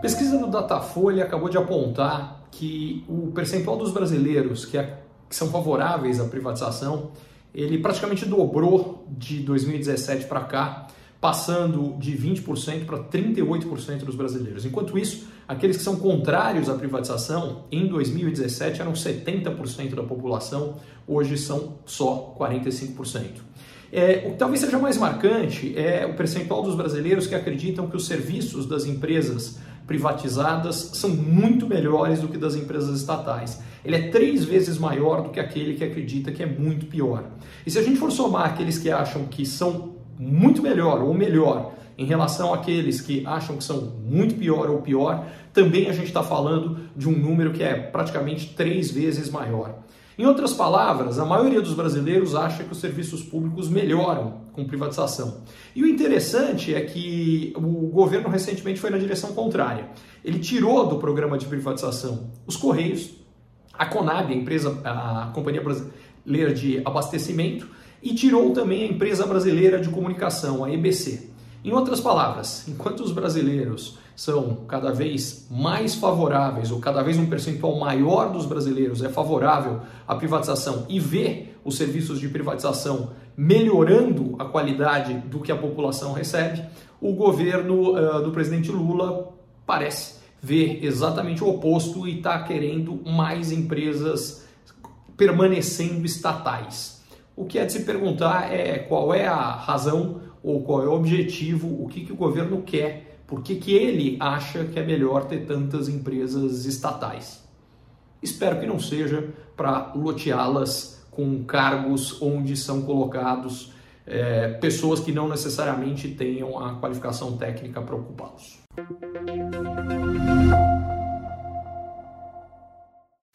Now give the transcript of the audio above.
Pesquisa do Datafolha acabou de apontar que o percentual dos brasileiros que, é, que são favoráveis à privatização ele praticamente dobrou de 2017 para cá, passando de 20% para 38% dos brasileiros. Enquanto isso, aqueles que são contrários à privatização, em 2017 eram 70% da população, hoje são só 45%. É, o que talvez seja mais marcante é o percentual dos brasileiros que acreditam que os serviços das empresas privatizadas são muito melhores do que das empresas estatais. Ele é três vezes maior do que aquele que acredita que é muito pior. E se a gente for somar aqueles que acham que são muito melhor ou melhor em relação àqueles que acham que são muito pior ou pior, também a gente está falando de um número que é praticamente três vezes maior. Em outras palavras, a maioria dos brasileiros acha que os serviços públicos melhoram com privatização. E o interessante é que o governo recentemente foi na direção contrária. Ele tirou do programa de privatização os Correios, a Conab, a empresa, a Companhia Brasileira de Abastecimento, e tirou também a empresa brasileira de comunicação, a EBC. Em outras palavras, enquanto os brasileiros são cada vez mais favoráveis, ou cada vez um percentual maior dos brasileiros é favorável à privatização e vê os serviços de privatização melhorando a qualidade do que a população recebe, o governo uh, do presidente Lula parece ver exatamente o oposto e está querendo mais empresas permanecendo estatais. O que é de se perguntar é qual é a razão ou qual é o objetivo, o que, que o governo quer por que, que ele acha que é melhor ter tantas empresas estatais? Espero que não seja para loteá-las com cargos onde são colocados é, pessoas que não necessariamente tenham a qualificação técnica para ocupá-los.